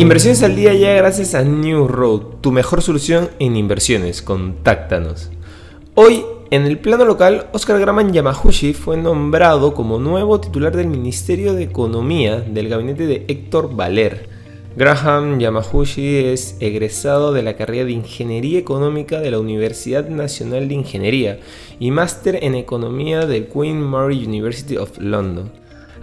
Inversiones al día ya gracias a New Road, tu mejor solución en inversiones. Contáctanos. Hoy, en el plano local, Oscar Graham Yamahushi fue nombrado como nuevo titular del Ministerio de Economía del gabinete de Héctor Valer. Graham Yamahushi es egresado de la carrera de Ingeniería Económica de la Universidad Nacional de Ingeniería y máster en Economía del Queen Mary University of London.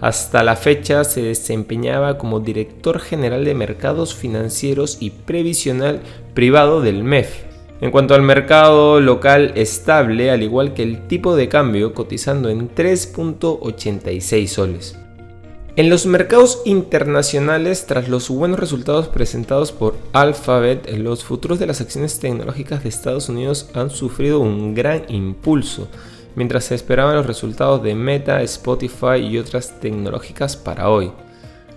Hasta la fecha se desempeñaba como director general de mercados financieros y previsional privado del MEF. En cuanto al mercado local estable, al igual que el tipo de cambio, cotizando en 3.86 soles. En los mercados internacionales, tras los buenos resultados presentados por Alphabet, los futuros de las acciones tecnológicas de Estados Unidos han sufrido un gran impulso mientras se esperaban los resultados de Meta, Spotify y otras tecnológicas para hoy.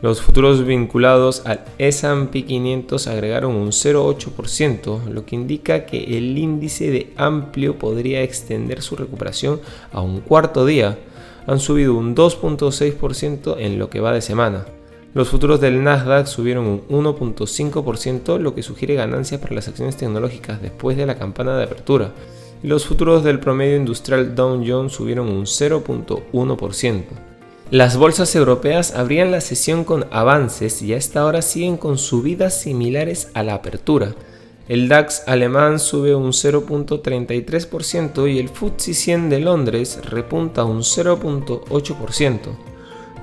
Los futuros vinculados al S&P 500 agregaron un 0,8%, lo que indica que el índice de amplio podría extender su recuperación a un cuarto día. Han subido un 2.6% en lo que va de semana. Los futuros del Nasdaq subieron un 1.5%, lo que sugiere ganancias para las acciones tecnológicas después de la campana de apertura los futuros del promedio industrial Dow Jones subieron un 0.1%. Las bolsas europeas abrían la sesión con avances y a esta hora siguen con subidas similares a la apertura. El DAX alemán sube un 0.33% y el FTSE 100 de Londres repunta un 0.8%.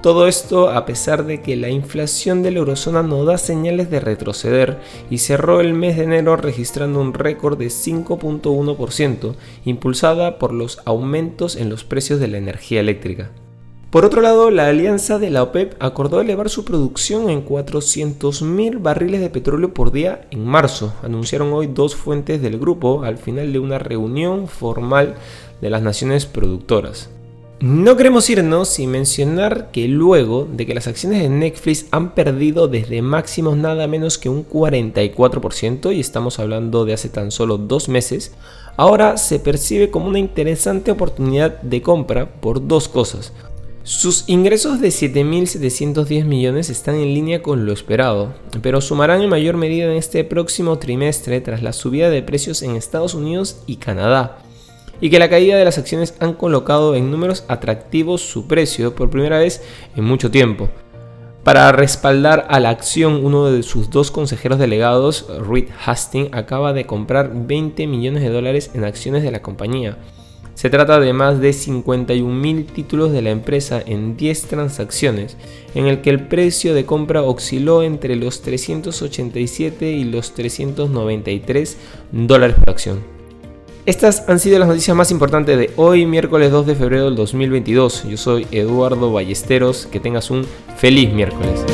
Todo esto a pesar de que la inflación de la eurozona no da señales de retroceder y cerró el mes de enero registrando un récord de 5.1%, impulsada por los aumentos en los precios de la energía eléctrica. Por otro lado, la alianza de la OPEP acordó elevar su producción en 400.000 barriles de petróleo por día en marzo, anunciaron hoy dos fuentes del grupo al final de una reunión formal de las naciones productoras. No queremos irnos sin mencionar que luego de que las acciones de Netflix han perdido desde máximos nada menos que un 44% y estamos hablando de hace tan solo dos meses, ahora se percibe como una interesante oportunidad de compra por dos cosas. Sus ingresos de 7.710 millones están en línea con lo esperado, pero sumarán en mayor medida en este próximo trimestre tras la subida de precios en Estados Unidos y Canadá y que la caída de las acciones han colocado en números atractivos su precio por primera vez en mucho tiempo. Para respaldar a la acción, uno de sus dos consejeros delegados, Reed Hastings, acaba de comprar 20 millones de dólares en acciones de la compañía. Se trata de más de 51 mil títulos de la empresa en 10 transacciones, en el que el precio de compra osciló entre los 387 y los 393 dólares por acción. Estas han sido las noticias más importantes de hoy, miércoles 2 de febrero del 2022. Yo soy Eduardo Ballesteros. Que tengas un feliz miércoles.